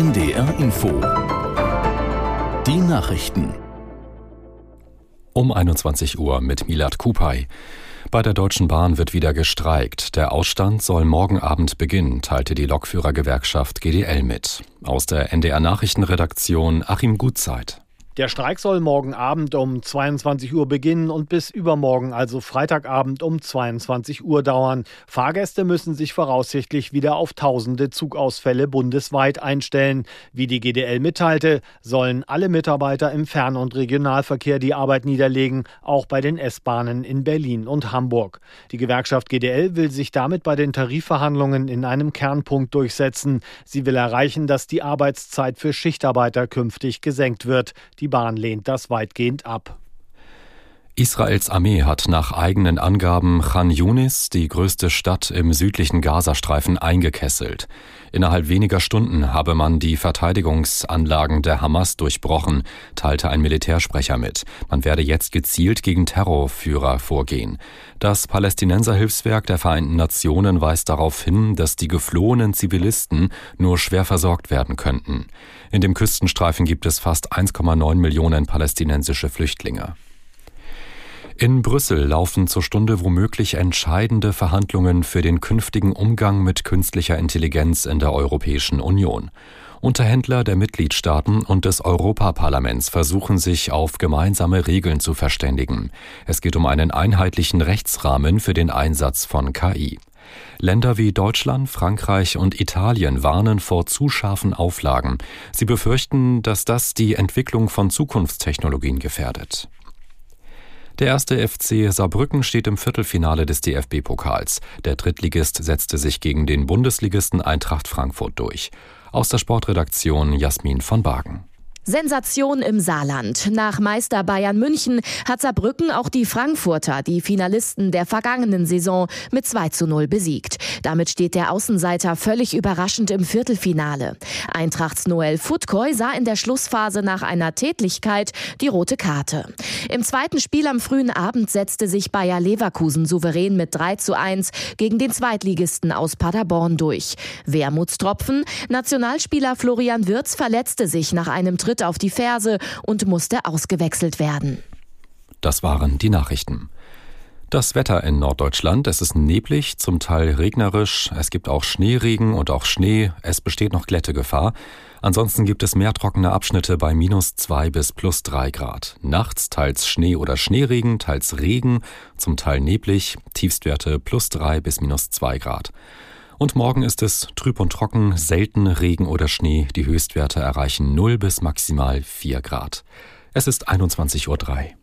NDR Info. Die Nachrichten. Um 21 Uhr mit Milad Kupay. Bei der Deutschen Bahn wird wieder gestreikt. Der Ausstand soll morgen Abend beginnen, teilte die Lokführergewerkschaft GDL mit. Aus der NDR Nachrichtenredaktion Achim Gutzeit. Der Streik soll morgen Abend um 22 Uhr beginnen und bis übermorgen, also Freitagabend um 22 Uhr dauern. Fahrgäste müssen sich voraussichtlich wieder auf tausende Zugausfälle bundesweit einstellen. Wie die GDL mitteilte, sollen alle Mitarbeiter im Fern- und Regionalverkehr die Arbeit niederlegen, auch bei den S-Bahnen in Berlin und Hamburg. Die Gewerkschaft GDL will sich damit bei den Tarifverhandlungen in einem Kernpunkt durchsetzen. Sie will erreichen, dass die Arbeitszeit für Schichtarbeiter künftig gesenkt wird. Die Bahn lehnt das weitgehend ab. Israels Armee hat nach eigenen Angaben Khan Yunis, die größte Stadt im südlichen Gazastreifen, eingekesselt. Innerhalb weniger Stunden habe man die Verteidigungsanlagen der Hamas durchbrochen, teilte ein Militärsprecher mit. Man werde jetzt gezielt gegen Terrorführer vorgehen. Das Palästinenserhilfswerk der Vereinten Nationen weist darauf hin, dass die geflohenen Zivilisten nur schwer versorgt werden könnten. In dem Küstenstreifen gibt es fast 1,9 Millionen palästinensische Flüchtlinge. In Brüssel laufen zur Stunde womöglich entscheidende Verhandlungen für den künftigen Umgang mit künstlicher Intelligenz in der Europäischen Union. Unterhändler der Mitgliedstaaten und des Europaparlaments versuchen sich auf gemeinsame Regeln zu verständigen. Es geht um einen einheitlichen Rechtsrahmen für den Einsatz von KI. Länder wie Deutschland, Frankreich und Italien warnen vor zu scharfen Auflagen. Sie befürchten, dass das die Entwicklung von Zukunftstechnologien gefährdet. Der erste FC Saarbrücken steht im Viertelfinale des DFB-Pokals. Der Drittligist setzte sich gegen den Bundesligisten Eintracht Frankfurt durch. Aus der Sportredaktion Jasmin von Bagen. Sensation im Saarland. Nach Meister Bayern München hat Saarbrücken auch die Frankfurter, die Finalisten der vergangenen Saison, mit 2 zu 0 besiegt. Damit steht der Außenseiter völlig überraschend im Viertelfinale. Eintrachts Noel Futkoy sah in der Schlussphase nach einer Tätlichkeit die rote Karte. Im zweiten Spiel am frühen Abend setzte sich Bayer Leverkusen souverän mit 3 zu 1 gegen den Zweitligisten aus Paderborn durch. Wermutstropfen, Nationalspieler Florian Wirz verletzte sich nach einem Tritt Tritt auf die Ferse und musste ausgewechselt werden. Das waren die Nachrichten. Das Wetter in Norddeutschland, es ist neblig, zum Teil regnerisch, es gibt auch Schneeregen und auch Schnee, es besteht noch Glättegefahr. Ansonsten gibt es mehr trockene Abschnitte bei minus zwei bis plus drei Grad. Nachts teils Schnee oder Schneeregen, teils Regen, zum Teil neblig, Tiefstwerte plus drei bis minus zwei Grad. Und morgen ist es trüb und trocken, selten Regen oder Schnee. Die Höchstwerte erreichen 0 bis maximal 4 Grad. Es ist 21.03 Uhr.